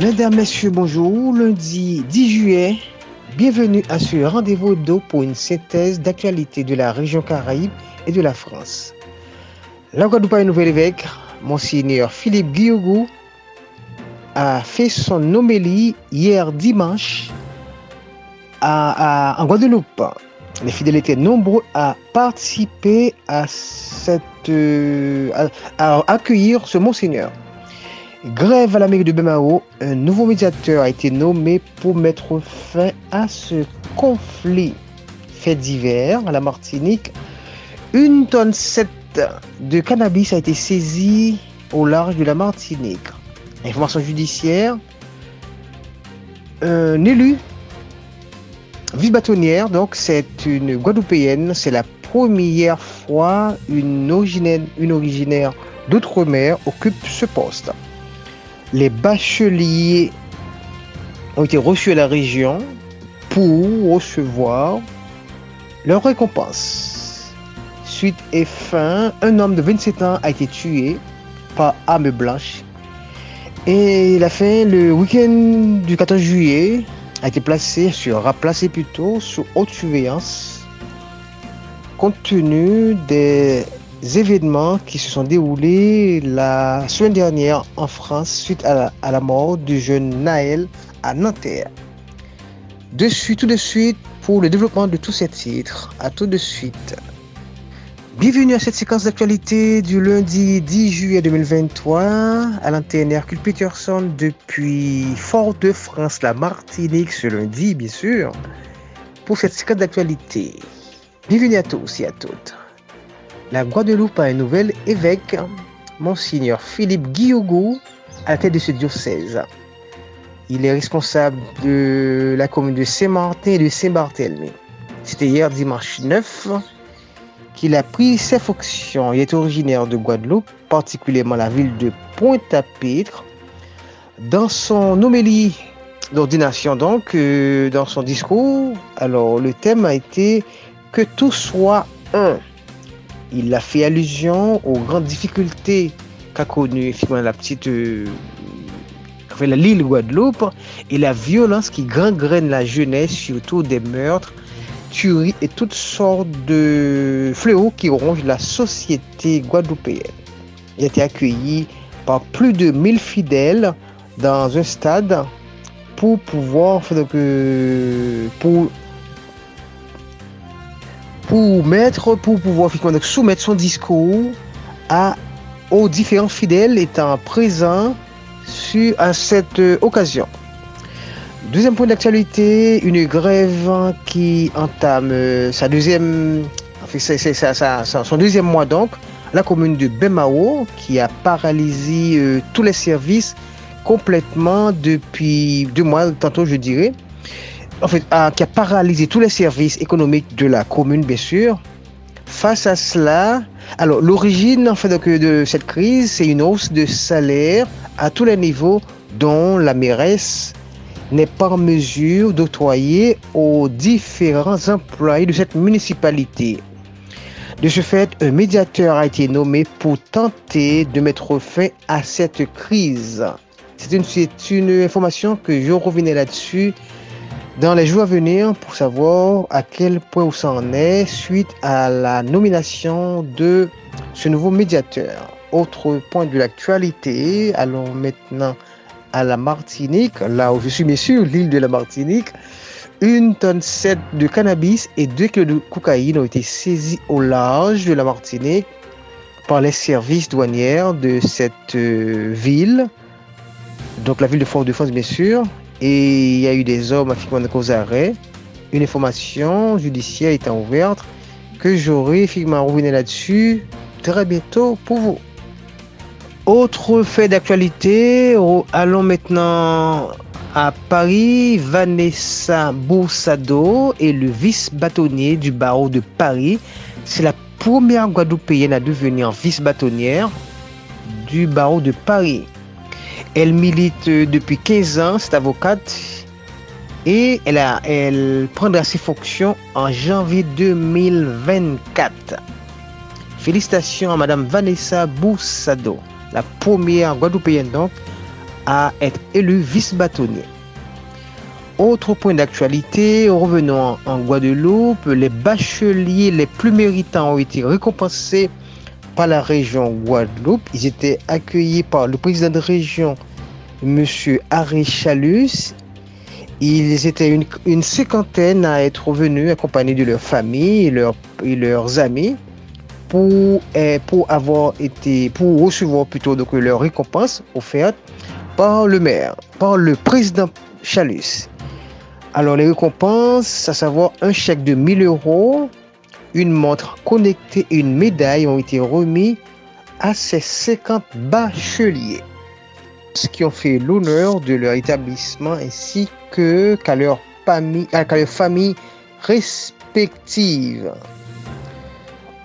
Mesdames, Messieurs, bonjour. Lundi 10 juillet, bienvenue à ce rendez-vous d'eau pour une synthèse d'actualité de la région Caraïbe et de la France. La Guadeloupe un nouvel évêque, Monseigneur Philippe Guiogou, a fait son homélie hier dimanche en Guadeloupe. Les fidèles étaient nombreux à participer à cette euh, à accueillir ce Monseigneur. Grève à l'Amérique de Bemao, un nouveau médiateur a été nommé pour mettre fin à ce conflit. Fait divers à la Martinique, une tonne 7 de cannabis a été saisie au large de la Martinique. Information judiciaire, un élu vice-bâtonnière, donc c'est une Guadeloupéenne, c'est la première fois une originaire, une originaire d'outre-mer occupe ce poste. Les bacheliers ont été reçus à la région pour recevoir leur récompense. Suite et fin, un homme de 27 ans a été tué par arme blanche. Et la fin, le week-end du 14 juillet, a été placé, sera placé plutôt sous haute surveillance compte tenu des événements qui se sont déroulés la semaine dernière en France suite à la, mort du jeune Naël à Nanterre. De suite, tout de suite, pour le développement de tous ces titres, à tout de suite. Bienvenue à cette séquence d'actualité du lundi 10 juillet 2023 à l'antenne Hercule Peterson depuis Fort-de-France, la Martinique, ce lundi, bien sûr, pour cette séquence d'actualité. Bienvenue à tous et à toutes. La Guadeloupe a un nouvel évêque, Monseigneur Philippe Guiogou, à la tête de ce diocèse. Il est responsable de la commune de Saint-Martin et de Saint-Barthélemy. C'était hier dimanche 9 qu'il a pris ses fonctions. Il est originaire de Guadeloupe, particulièrement la ville de Pointe-à-Pitre. Dans son homélie d'ordination, donc, euh, dans son discours, alors le thème a été que tout soit un. Il a fait allusion aux grandes difficultés qu'a connues la petite euh, enfin, Guadeloupe et la violence qui gangrène la jeunesse, surtout des meurtres, tueries et toutes sortes de fléaux qui rongent la société guadeloupéenne. Il a été accueilli par plus de 1000 fidèles dans un stade pour pouvoir donc, euh, pour pour mettre pour pouvoir donc, soumettre son discours à aux différents fidèles étant présents sur, à cette euh, occasion. Deuxième point d'actualité, une grève qui entame euh, sa deuxième, son deuxième mois donc, la commune de Bemao qui a paralysé euh, tous les services complètement depuis deux mois, tantôt je dirais, ah, qui a paralysé tous les services économiques de la commune, bien sûr. Face à cela, alors l'origine en fait, de cette crise, c'est une hausse de salaire à tous les niveaux dont la mairesse n'est pas en mesure d'octroyer aux différents employés de cette municipalité. De ce fait, un médiateur a été nommé pour tenter de mettre fin à cette crise. C'est une, c'est une information que je revenais là-dessus dans les jours à venir pour savoir à quel point où ça en est suite à la nomination de ce nouveau médiateur. Autre point de l'actualité, allons maintenant à la Martinique, là où je suis bien sûr, l'île de la Martinique. Une tonne 7 de cannabis et 2 kilos de cocaïne ont été saisis au large de la Martinique par les services douanières de cette euh, ville, donc la ville de Fort-de-France bien sûr, et il y a eu des hommes effectivement aux arrêts. Une information judiciaire étant ouverte que j'aurai effectivement revenir là-dessus très bientôt pour vous. Autre fait d'actualité, allons maintenant à Paris. Vanessa Boursado est le vice-bâtonnier du barreau de Paris. C'est la première Guadeloupéenne à devenir vice-bâtonnière du barreau de Paris. Elle milite euh, depuis 15 ans, cette avocate, et elle, prendra ses fonctions en janvier 2024. Félicitations à Madame Vanessa Boussado, la première Guadeloupéenne donc à être élu vice-bâtonnier. Autre point d'actualité, revenons en Guadeloupe, les bacheliers les plus méritants ont été récompensés par la région Guadeloupe. Ils étaient accueillis par le président de région, M. Harry Chalus. Ils étaient une, cinquantaine à être venus accompagnés de leurs familles et, leurs amis pour, eh, pour avoir été, pour recevoir plutôt donc leur récompense offerte par le maire, par le président Chalus. Alors les récompenses, à savoir un chèque de 1000 euros, une montre connectée et une médaille ont été remis à ces 50 bacheliers qui ont fait l'honneur de leur établissement ainsi que qu'à leur famille respective.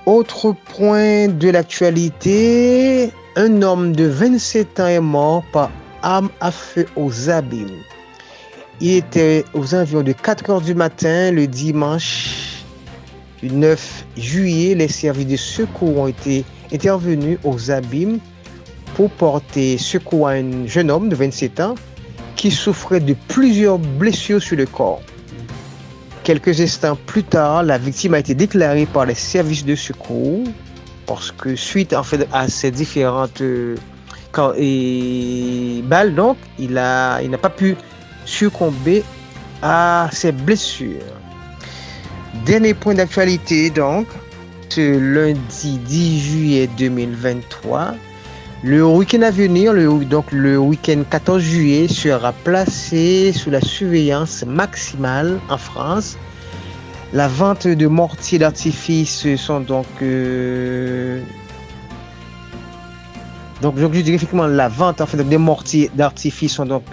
Autre point de l'actualité, un homme de 27 ans est mort par arme à feu aux abîmes. Il était aux environs de 4 heures du matin le dimanche du 9 juillet. Les services de secours ont été intervenus aux abîmes pour porter secours à un jeune homme de 27 ans qui souffrait de plusieurs blessures sur le corps. Quelques instants plus tard, la victime a été déclarée par les services de secours parce que suite en fait à ces différentes euh, balles, donc il n'a il pas pu succomber à ses blessures. Dernier point d'actualité donc, ce lundi 10 juillet 2023, le week-end à venir, le, donc le week-end 14 juillet, sera placé sous la surveillance maximale en France. La vente de mortiers d'artifice sont donc euh, donc, je dirais effectivement la vente en fait des mortiers d'artifice sont donc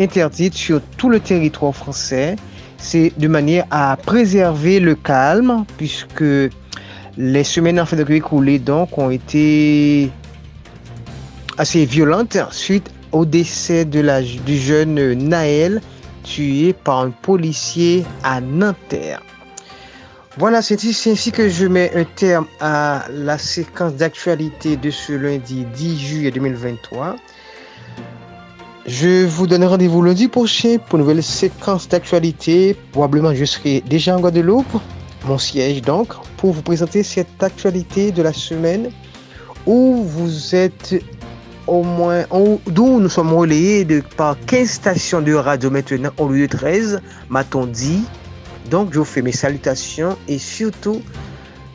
interdites sur tout le territoire français. C'est de manière à préserver le calme puisque les semaines en fait écoulées donc ont été assez violente suite au décès de la, du jeune Naël tué par un policier à Nanterre. Voilà, c'est ainsi que je mets un terme à la séquence d'actualité de ce lundi 10 juillet 2023. Je vous donne rendez-vous lundi prochain pour une nouvelle séquence d'actualité. Probablement, je serai déjà en Guadeloupe, mon siège donc, pour vous présenter cette actualité de la semaine où vous êtes au moins, d'où nous sommes relayés de, par 15 stations de radio maintenant au lieu de 13, m'a-t-on dit. Donc, je vous fais mes salutations et surtout,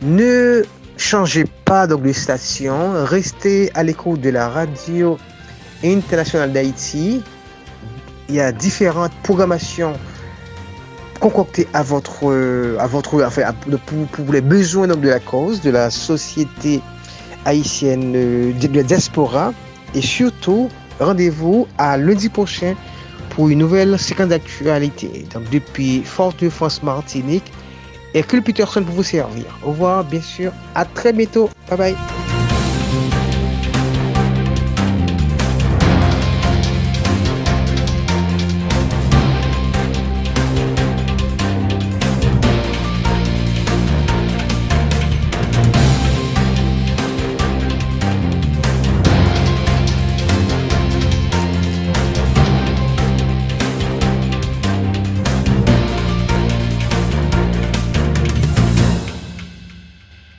ne changez pas donc, de station, restez à l'écoute de la radio internationale d'Haïti. Il y a différentes programmations concoctées à votre, à votre, enfin, pour, les besoins donc, de la cause, de la société haïtienne, de la diaspora. Et surtout, rendez-vous à lundi prochain pour une nouvelle séquence d'actualité. Donc depuis Fort-de-France Martinique, et que Peterson pour vous servir. Au revoir, bien sûr. À très bientôt. Bye bye.